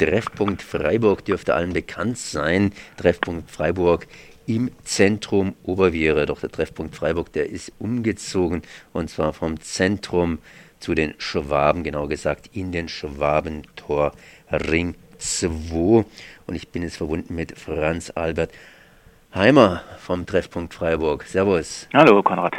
Treffpunkt Freiburg dürfte allen bekannt sein. Treffpunkt Freiburg im Zentrum Oberviere. Doch der Treffpunkt Freiburg, der ist umgezogen und zwar vom Zentrum zu den Schwaben, genau gesagt in den Schwabentor Ring 2. Und ich bin jetzt verbunden mit Franz Albert Heimer vom Treffpunkt Freiburg. Servus. Hallo, Konrad.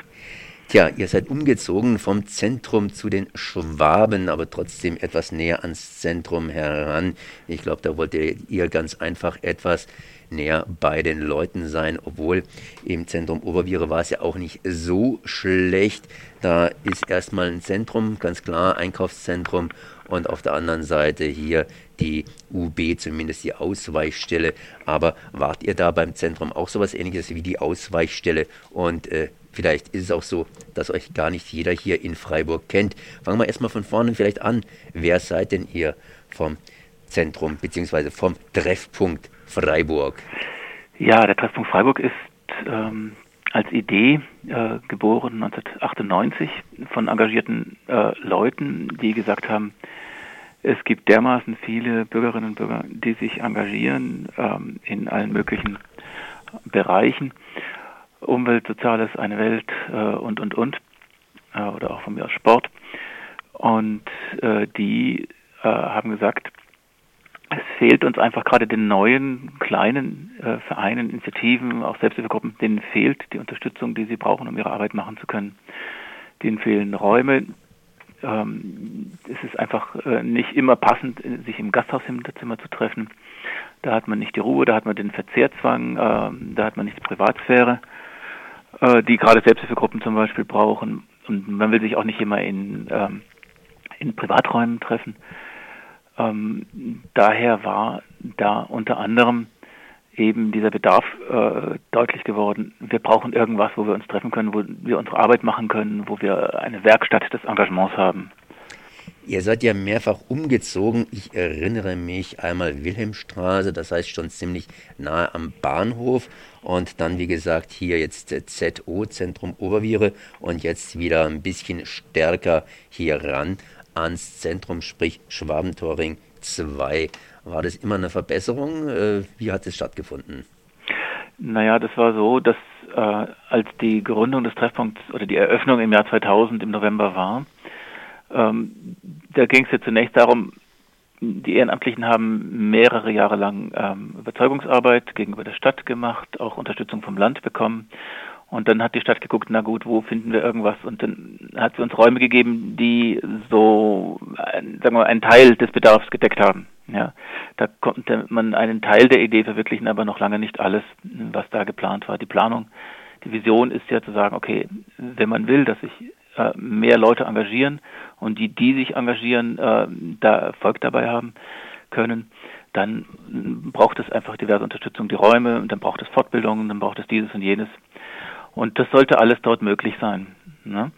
Tja, ihr seid umgezogen vom Zentrum zu den Schwaben, aber trotzdem etwas näher ans Zentrum heran. Ich glaube, da wollt ihr ganz einfach etwas näher bei den Leuten sein, obwohl im Zentrum Oberviere war es ja auch nicht so schlecht. Da ist erstmal ein Zentrum, ganz klar, Einkaufszentrum und auf der anderen Seite hier die UB, zumindest die Ausweichstelle. Aber wart ihr da beim Zentrum auch sowas ähnliches wie die Ausweichstelle? Und äh, vielleicht ist es auch so, dass euch gar nicht jeder hier in Freiburg kennt. Fangen wir erstmal von vorne vielleicht an. Wer seid denn ihr vom Zentrum bzw. vom Treffpunkt Freiburg? Ja, der Treffpunkt Freiburg ist ähm, als Idee äh, geboren 1998 von engagierten äh, Leuten, die gesagt haben, es gibt dermaßen viele Bürgerinnen und Bürger, die sich engagieren ähm, in allen möglichen Bereichen. Umwelt, Soziales, eine Welt äh, und, und, und. Äh, oder auch von mir aus Sport. Und äh, die äh, haben gesagt, es fehlt uns einfach gerade den neuen kleinen äh, Vereinen, Initiativen, auch Selbsthilfegruppen, denen fehlt die Unterstützung, die sie brauchen, um ihre Arbeit machen zu können. Denen fehlen Räume, ähm, es ist einfach äh, nicht immer passend, sich im Gasthaushinterzimmer zu treffen. Da hat man nicht die Ruhe, da hat man den Verzehrzwang, äh, da hat man nicht die Privatsphäre, äh, die gerade Selbsthilfegruppen zum Beispiel brauchen. Und man will sich auch nicht immer in, ähm, in Privaträumen treffen. Ähm, daher war da unter anderem eben dieser Bedarf äh, deutlich geworden. Wir brauchen irgendwas, wo wir uns treffen können, wo wir unsere Arbeit machen können, wo wir eine Werkstatt des Engagements haben. Ihr seid ja mehrfach umgezogen. Ich erinnere mich einmal Wilhelmstraße, das heißt schon ziemlich nahe am Bahnhof. Und dann, wie gesagt, hier jetzt ZO, Zentrum Oberviere. Und jetzt wieder ein bisschen stärker hier ran ans Zentrum, sprich Schwabentoring 2. War das immer eine Verbesserung? Äh, wie hat es stattgefunden? Naja, das war so, dass äh, als die Gründung des Treffpunkts oder die Eröffnung im Jahr 2000 im November war, ähm, da ging es ja zunächst darum, die Ehrenamtlichen haben mehrere Jahre lang ähm, Überzeugungsarbeit gegenüber der Stadt gemacht, auch Unterstützung vom Land bekommen. Und dann hat die Stadt geguckt, na gut, wo finden wir irgendwas? Und dann hat sie uns Räume gegeben, die so, sagen wir mal, einen Teil des Bedarfs gedeckt haben. Ja, da konnte man einen Teil der Idee verwirklichen, aber noch lange nicht alles, was da geplant war. Die Planung, die Vision ist ja zu sagen, okay, wenn man will, dass sich äh, mehr Leute engagieren und die, die sich engagieren, äh, da Erfolg dabei haben können, dann braucht es einfach diverse Unterstützung, die Räume, dann braucht es Fortbildungen, dann braucht es dieses und jenes. Und das sollte alles dort möglich sein. Ne?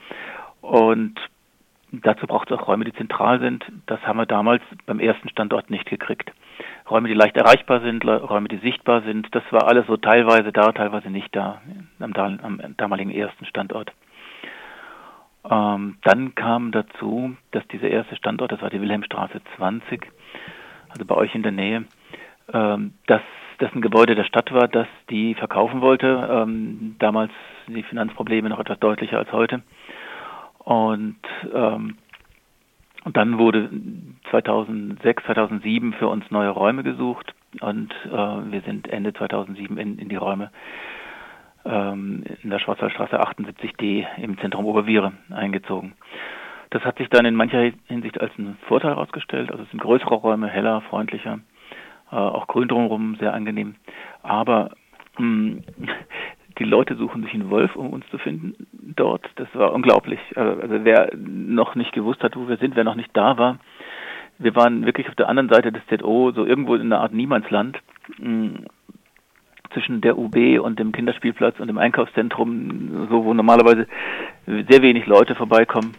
Und dazu braucht es auch Räume, die zentral sind. Das haben wir damals beim ersten Standort nicht gekriegt. Räume, die leicht erreichbar sind, Räume, die sichtbar sind, das war alles so teilweise da, teilweise nicht da am, am damaligen ersten Standort. Ähm, dann kam dazu, dass dieser erste Standort, das war die Wilhelmstraße 20, also bei euch in der Nähe, ähm, dass das ein Gebäude der Stadt war, das die verkaufen wollte. Ähm, damals die Finanzprobleme noch etwas deutlicher als heute. Und, ähm, dann wurde 2006, 2007 für uns neue Räume gesucht und äh, wir sind Ende 2007 in, in die Räume ähm, in der Schwarzwaldstraße 78d im Zentrum Oberviere eingezogen. Das hat sich dann in mancher Hinsicht als ein Vorteil herausgestellt. Also es sind größere Räume, heller, freundlicher, äh, auch grün drumherum, sehr angenehm. Aber mh, hm, die Leute suchen sich einen Wolf, um uns zu finden dort. Das war unglaublich. Äh, also wer noch nicht gewusst hat, wo wir sind, wer noch nicht da war, wir waren wirklich auf der anderen Seite des ZO, so irgendwo in einer Art Niemandsland, hm, zwischen der UB und dem Kinderspielplatz und dem Einkaufszentrum, so wo normalerweise sehr wenig Leute vorbeikommen.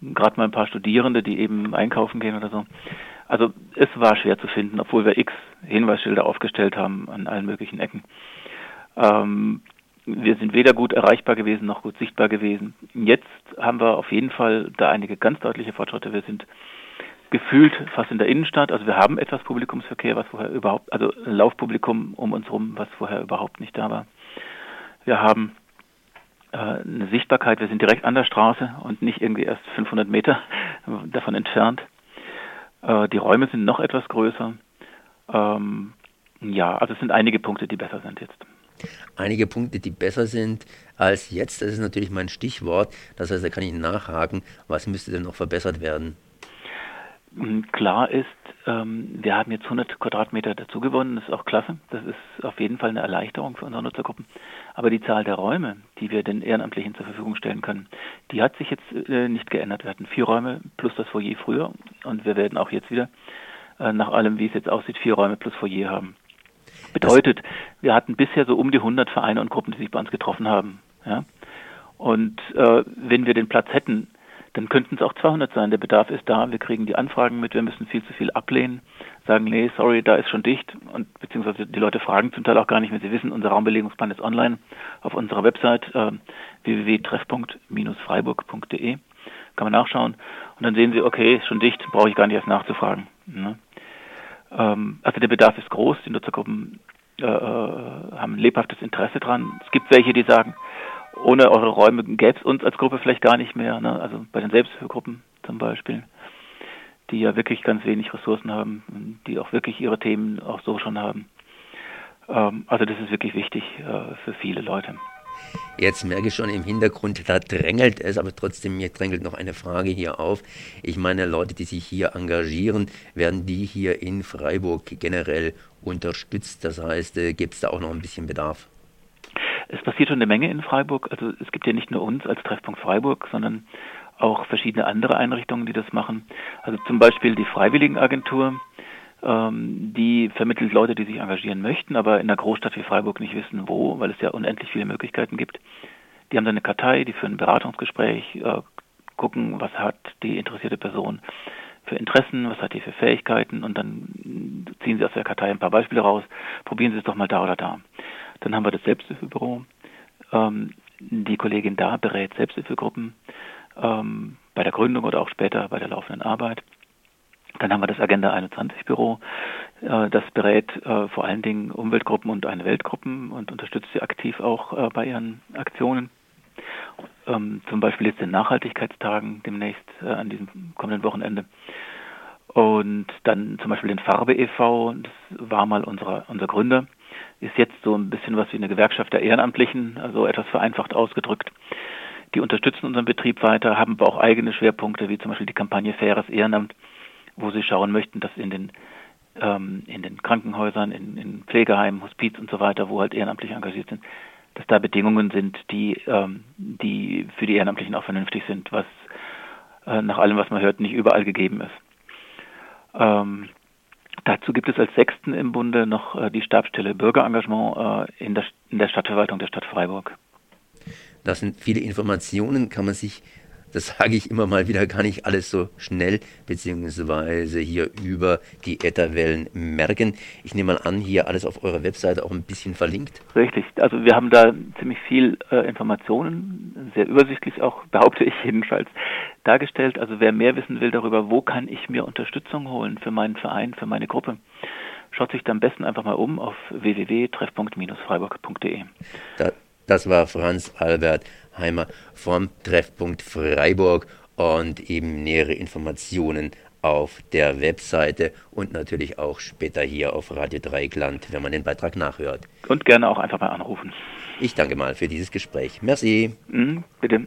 Gerade mal ein paar Studierende, die eben einkaufen gehen oder so. Also es war schwer zu finden, obwohl wir x Hinweisschilder aufgestellt haben an allen möglichen Ecken. Ähm, wir sind weder gut erreichbar gewesen noch gut sichtbar gewesen. Jetzt haben wir auf jeden Fall da einige ganz deutliche Fortschritte. Wir sind gefühlt fast in der Innenstadt. Also wir haben etwas Publikumsverkehr, was vorher überhaupt, also Laufpublikum um uns rum, was vorher überhaupt nicht da war. Wir haben äh, eine Sichtbarkeit, wir sind direkt an der Straße und nicht irgendwie erst 500 Meter davon entfernt. Äh, die Räume sind noch etwas größer. Ähm, ja, also es sind einige Punkte, die besser sind jetzt. Einige Punkte, die besser sind als jetzt, das ist natürlich mein Stichwort. Das heißt, da kann ich nachhaken, was müsste denn noch verbessert werden? Klar ist, ähm, wir haben jetzt 100 Quadratmeter dazu gewonnen, das ist auch klasse. Das ist auf jeden Fall eine Erleichterung für unsere Nutzergruppen. Aber die Zahl der Räume, die wir den Ehrenamtlichen zur Verfügung stellen können, die hat sich jetzt äh, nicht geändert. Wir hatten vier Räume plus das Foyer früher und wir werden auch jetzt wieder, äh, nach allem wie es jetzt aussieht, vier Räume plus Foyer haben. Bedeutet, wir hatten bisher so um die 100 Vereine und Gruppen, die sich bei uns getroffen haben. Ja? Und äh, wenn wir den Platz hätten, dann könnten es auch 200 sein. Der Bedarf ist da, wir kriegen die Anfragen mit, wir müssen viel zu viel ablehnen, sagen, nee, sorry, da ist schon dicht. Und beziehungsweise die Leute fragen zum Teil auch gar nicht, wenn sie wissen, unser Raumbelegungsplan ist online auf unserer Website äh, www.treffpunkt-freiburg.de kann man nachschauen. Und dann sehen sie, okay, ist schon dicht, brauche ich gar nicht erst nachzufragen. Ne? Ähm, also der Bedarf ist groß, die Nutzergruppen äh, äh haben lebhaftes Interesse dran. Es gibt welche, die sagen, ohne eure Räume gäbe es uns als Gruppe vielleicht gar nicht mehr. Ne? Also bei den Selbsthilfegruppen zum Beispiel, die ja wirklich ganz wenig Ressourcen haben, die auch wirklich ihre Themen auch so schon haben. Ähm, also das ist wirklich wichtig äh, für viele Leute. Jetzt merke ich schon im Hintergrund, da drängelt es, aber trotzdem mir drängelt noch eine Frage hier auf. Ich meine, Leute, die sich hier engagieren, werden die hier in Freiburg generell unterstützt? Das heißt, äh, gibt es da auch noch ein bisschen Bedarf? Es passiert schon eine Menge in Freiburg. Also es gibt ja nicht nur uns als Treffpunkt Freiburg, sondern auch verschiedene andere Einrichtungen, die das machen. Also zum Beispiel die Freiwilligenagentur, ähm, die vermittelt Leute, die sich engagieren möchten, aber in einer Großstadt wie Freiburg nicht wissen, wo, weil es ja unendlich viele Möglichkeiten gibt. Die haben dann eine Kartei, die führen ein Beratungsgespräch, äh, gucken, was hat die interessierte Person für Interessen, was hat die für Fähigkeiten und dann ziehen sie aus der Kartei ein paar Beispiele raus, probieren sie es doch mal da oder da. Dann haben wir das Selbsthilfebüro. Ähm, die Kollegin da berät Selbsthilfegruppen ähm, bei der Gründung oder auch später bei der laufenden Arbeit. Dann haben wir das Agenda 21 Büro. Äh, das berät äh, vor allen Dingen Umweltgruppen und eine Weltgruppen und unterstützt sie aktiv auch äh, bei ihren Aktionen. Ähm, zum Beispiel jetzt in Nachhaltigkeitstagen demnächst äh, an diesem kommenden Wochenende. Und dann zum Beispiel den Farbe e.V., das war mal unser, unser Gründer, ist jetzt so ein bisschen was wie eine Gewerkschaft der Ehrenamtlichen, also etwas vereinfacht ausgedrückt. Die unterstützen unseren Betrieb weiter, haben aber auch eigene Schwerpunkte, wie zum Beispiel die Kampagne Faires Ehrenamt, wo sie schauen möchten, dass in den ähm, in den Krankenhäusern, in, in Pflegeheimen, Hospiz und so weiter, wo halt Ehrenamtliche engagiert sind, dass da Bedingungen sind, die, ähm, die für die Ehrenamtlichen auch vernünftig sind, was äh, nach allem, was man hört, nicht überall gegeben ist. Ähm, dazu gibt es als Sechsten im Bunde noch äh, die Stabsstelle Bürgerengagement äh, in, der, in der Stadtverwaltung der Stadt Freiburg. Das sind viele Informationen, kann man sich das sage ich immer mal wieder, gar nicht alles so schnell beziehungsweise hier über die Ätherwellen merken. Ich nehme mal an, hier alles auf eurer Webseite auch ein bisschen verlinkt. Richtig, also wir haben da ziemlich viel äh, Informationen, sehr übersichtlich auch, behaupte ich jedenfalls, dargestellt. Also wer mehr wissen will darüber, wo kann ich mir Unterstützung holen für meinen Verein, für meine Gruppe, schaut sich da am besten einfach mal um auf www.treffpunkt-freiburg.de. Da, das war Franz Albert Heimer vom Treffpunkt Freiburg und eben nähere Informationen auf der Webseite und natürlich auch später hier auf Radio Dreigland, wenn man den Beitrag nachhört. Und gerne auch einfach mal anrufen. Ich danke mal für dieses Gespräch. Merci. Mhm, bitte.